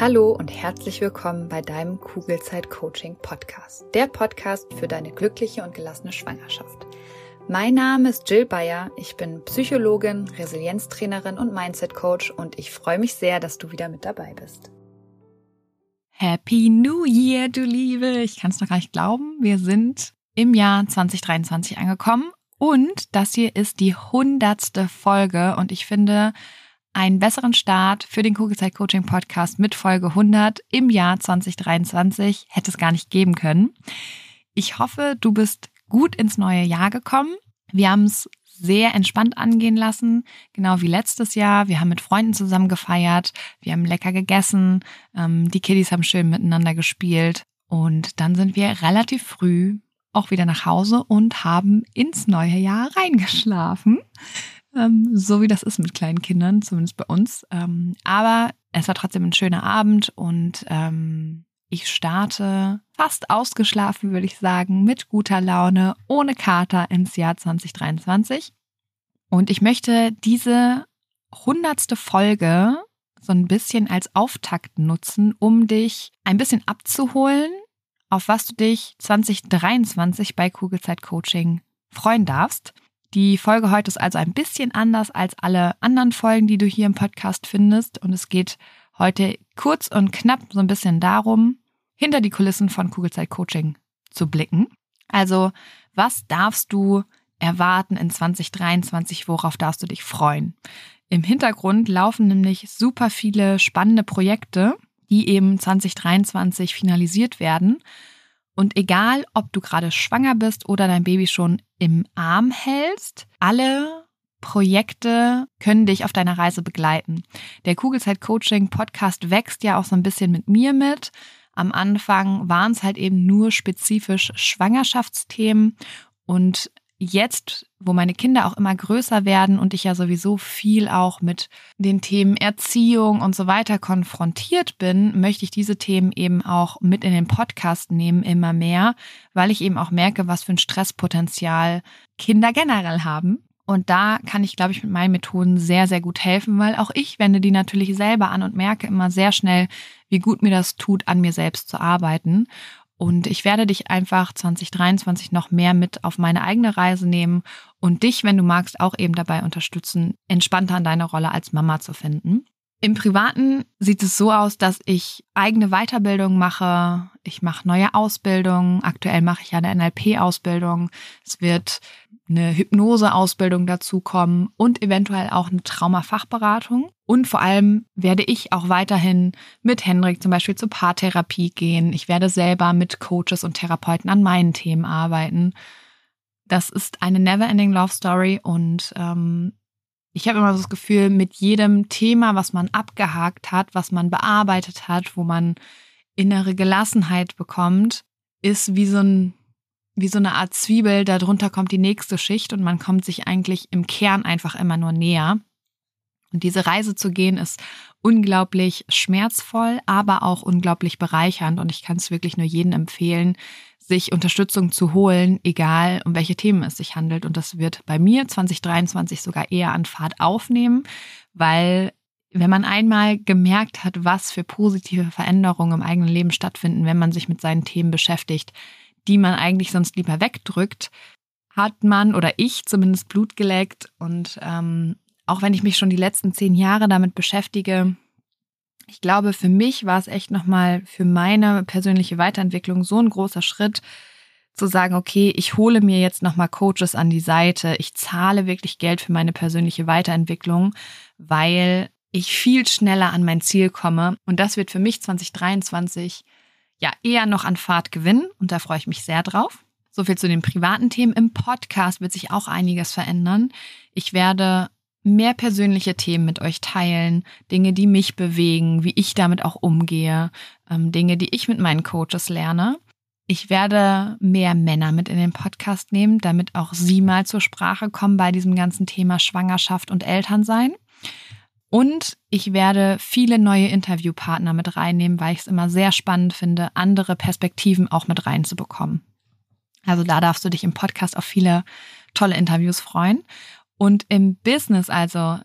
Hallo und herzlich willkommen bei deinem Kugelzeit Coaching Podcast, der Podcast für deine glückliche und gelassene Schwangerschaft. Mein Name ist Jill Bayer, ich bin Psychologin, Resilienztrainerin und Mindset Coach und ich freue mich sehr, dass du wieder mit dabei bist. Happy New Year, du Liebe! Ich kann es noch gar nicht glauben, wir sind im Jahr 2023 angekommen und das hier ist die hundertste Folge und ich finde, einen besseren Start für den Kugelzeit Coaching Podcast mit Folge 100 im Jahr 2023 hätte es gar nicht geben können. Ich hoffe, du bist gut ins neue Jahr gekommen. Wir haben es sehr entspannt angehen lassen, genau wie letztes Jahr. Wir haben mit Freunden zusammen gefeiert, wir haben lecker gegessen, ähm, die Kiddies haben schön miteinander gespielt und dann sind wir relativ früh auch wieder nach Hause und haben ins neue Jahr reingeschlafen. Ähm, so wie das ist mit kleinen Kindern, zumindest bei uns. Ähm, aber es war trotzdem ein schöner Abend und ähm, ich starte fast ausgeschlafen, würde ich sagen, mit guter Laune, ohne Kater ins Jahr 2023. Und ich möchte diese hundertste Folge so ein bisschen als Auftakt nutzen, um dich ein bisschen abzuholen, auf was du dich 2023 bei Kugelzeit Coaching freuen darfst. Die Folge heute ist also ein bisschen anders als alle anderen Folgen, die du hier im Podcast findest. Und es geht heute kurz und knapp so ein bisschen darum, hinter die Kulissen von Kugelzeit Coaching zu blicken. Also, was darfst du erwarten in 2023? Worauf darfst du dich freuen? Im Hintergrund laufen nämlich super viele spannende Projekte, die eben 2023 finalisiert werden. Und egal, ob du gerade schwanger bist oder dein Baby schon im Arm hältst, alle Projekte können dich auf deiner Reise begleiten. Der Kugelzeit Coaching Podcast wächst ja auch so ein bisschen mit mir mit. Am Anfang waren es halt eben nur spezifisch Schwangerschaftsthemen und jetzt, wo meine Kinder auch immer größer werden und ich ja sowieso viel auch mit den Themen Erziehung und so weiter konfrontiert bin, möchte ich diese Themen eben auch mit in den Podcast nehmen, immer mehr, weil ich eben auch merke, was für ein Stresspotenzial Kinder generell haben. Und da kann ich, glaube ich, mit meinen Methoden sehr, sehr gut helfen, weil auch ich wende die natürlich selber an und merke immer sehr schnell, wie gut mir das tut, an mir selbst zu arbeiten. Und ich werde dich einfach 2023 noch mehr mit auf meine eigene Reise nehmen und dich, wenn du magst, auch eben dabei unterstützen, entspannter an deine Rolle als Mama zu finden. Im Privaten sieht es so aus, dass ich eigene Weiterbildung mache. Ich mache neue Ausbildungen. Aktuell mache ich ja eine NLP-Ausbildung. Es wird eine Hypnose-Ausbildung dazukommen und eventuell auch eine Traumafachberatung. Und vor allem werde ich auch weiterhin mit Hendrik zum Beispiel zur Paartherapie gehen. Ich werde selber mit Coaches und Therapeuten an meinen Themen arbeiten. Das ist eine never-ending Love Story und ähm, ich habe immer so das Gefühl, mit jedem Thema, was man abgehakt hat, was man bearbeitet hat, wo man innere Gelassenheit bekommt, ist wie so ein wie so eine Art Zwiebel, darunter kommt die nächste Schicht und man kommt sich eigentlich im Kern einfach immer nur näher. Und diese Reise zu gehen ist unglaublich schmerzvoll, aber auch unglaublich bereichernd. Und ich kann es wirklich nur jedem empfehlen, sich Unterstützung zu holen, egal um welche Themen es sich handelt. Und das wird bei mir 2023 sogar eher an Fahrt aufnehmen, weil wenn man einmal gemerkt hat, was für positive Veränderungen im eigenen Leben stattfinden, wenn man sich mit seinen Themen beschäftigt, die man eigentlich sonst lieber wegdrückt, hat man oder ich zumindest Blut geleckt. Und ähm, auch wenn ich mich schon die letzten zehn Jahre damit beschäftige, ich glaube, für mich war es echt nochmal für meine persönliche Weiterentwicklung so ein großer Schritt, zu sagen, okay, ich hole mir jetzt nochmal Coaches an die Seite, ich zahle wirklich Geld für meine persönliche Weiterentwicklung, weil ich viel schneller an mein Ziel komme. Und das wird für mich 2023 ja eher noch an Fahrt gewinnen und da freue ich mich sehr drauf. So viel zu den privaten Themen. Im Podcast wird sich auch einiges verändern. Ich werde mehr persönliche Themen mit euch teilen, Dinge, die mich bewegen, wie ich damit auch umgehe, ähm, Dinge, die ich mit meinen Coaches lerne. Ich werde mehr Männer mit in den Podcast nehmen, damit auch sie mal zur Sprache kommen bei diesem ganzen Thema Schwangerschaft und Elternsein. Und ich werde viele neue Interviewpartner mit reinnehmen, weil ich es immer sehr spannend finde, andere Perspektiven auch mit reinzubekommen. Also da darfst du dich im Podcast auf viele tolle Interviews freuen. Und im Business, also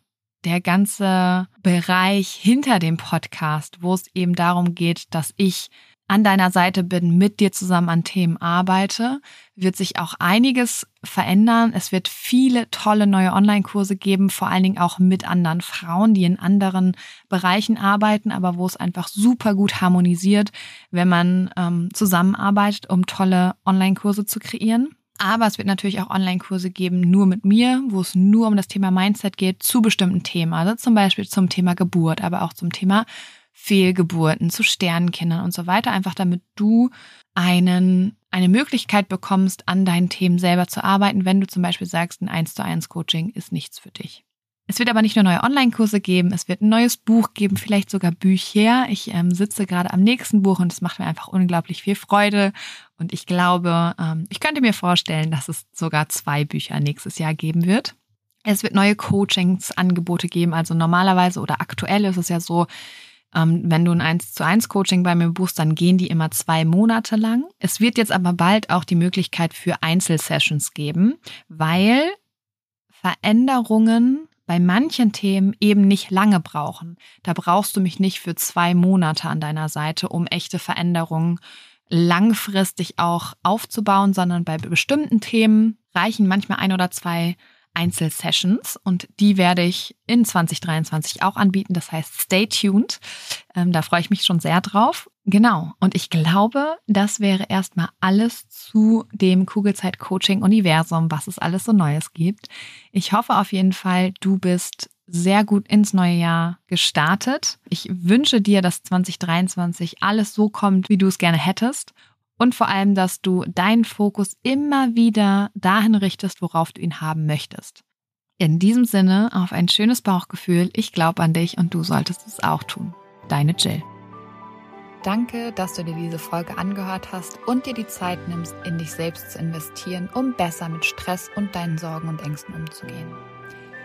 der ganze Bereich hinter dem Podcast, wo es eben darum geht, dass ich an deiner Seite bin, mit dir zusammen an Themen arbeite, wird sich auch einiges verändern. Es wird viele tolle neue Online-Kurse geben, vor allen Dingen auch mit anderen Frauen, die in anderen Bereichen arbeiten, aber wo es einfach super gut harmonisiert, wenn man ähm, zusammenarbeitet, um tolle Online-Kurse zu kreieren. Aber es wird natürlich auch Online-Kurse geben, nur mit mir, wo es nur um das Thema Mindset geht, zu bestimmten Themen. Also zum Beispiel zum Thema Geburt, aber auch zum Thema Fehlgeburten, zu Sternenkindern und so weiter, einfach damit du einen, eine Möglichkeit bekommst, an deinen Themen selber zu arbeiten, wenn du zum Beispiel sagst, ein 1 zu 1 Coaching ist nichts für dich. Es wird aber nicht nur neue Online-Kurse geben, es wird ein neues Buch geben, vielleicht sogar Bücher. Ich ähm, sitze gerade am nächsten Buch und es macht mir einfach unglaublich viel Freude. Und ich glaube, ähm, ich könnte mir vorstellen, dass es sogar zwei Bücher nächstes Jahr geben wird. Es wird neue Coachings-Angebote geben. Also normalerweise oder aktuell ist es ja so, ähm, wenn du ein 1 zu 1 Coaching bei mir buchst, dann gehen die immer zwei Monate lang. Es wird jetzt aber bald auch die Möglichkeit für Einzelsessions geben, weil Veränderungen bei manchen Themen eben nicht lange brauchen. Da brauchst du mich nicht für zwei Monate an deiner Seite, um echte Veränderungen langfristig auch aufzubauen, sondern bei bestimmten Themen reichen manchmal ein oder zwei Einzelsessions und die werde ich in 2023 auch anbieten. Das heißt, stay tuned. Ähm, da freue ich mich schon sehr drauf. Genau. Und ich glaube, das wäre erstmal alles zu dem Kugelzeit-Coaching-Universum, was es alles so Neues gibt. Ich hoffe auf jeden Fall, du bist sehr gut ins neue Jahr gestartet. Ich wünsche dir, dass 2023 alles so kommt, wie du es gerne hättest und vor allem, dass du deinen Fokus immer wieder dahin richtest, worauf du ihn haben möchtest. In diesem Sinne auf ein schönes Bauchgefühl. Ich glaube an dich und du solltest es auch tun. Deine Jill. Danke, dass du dir diese Folge angehört hast und dir die Zeit nimmst, in dich selbst zu investieren, um besser mit Stress und deinen Sorgen und Ängsten umzugehen.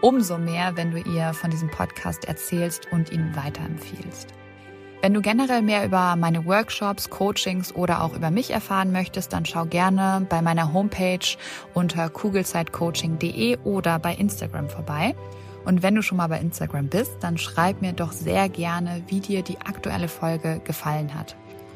umso mehr, wenn du ihr von diesem Podcast erzählst und ihn weiterempfiehlst. Wenn du generell mehr über meine Workshops, Coachings oder auch über mich erfahren möchtest, dann schau gerne bei meiner Homepage unter kugelzeitcoaching.de oder bei Instagram vorbei. Und wenn du schon mal bei Instagram bist, dann schreib mir doch sehr gerne, wie dir die aktuelle Folge gefallen hat.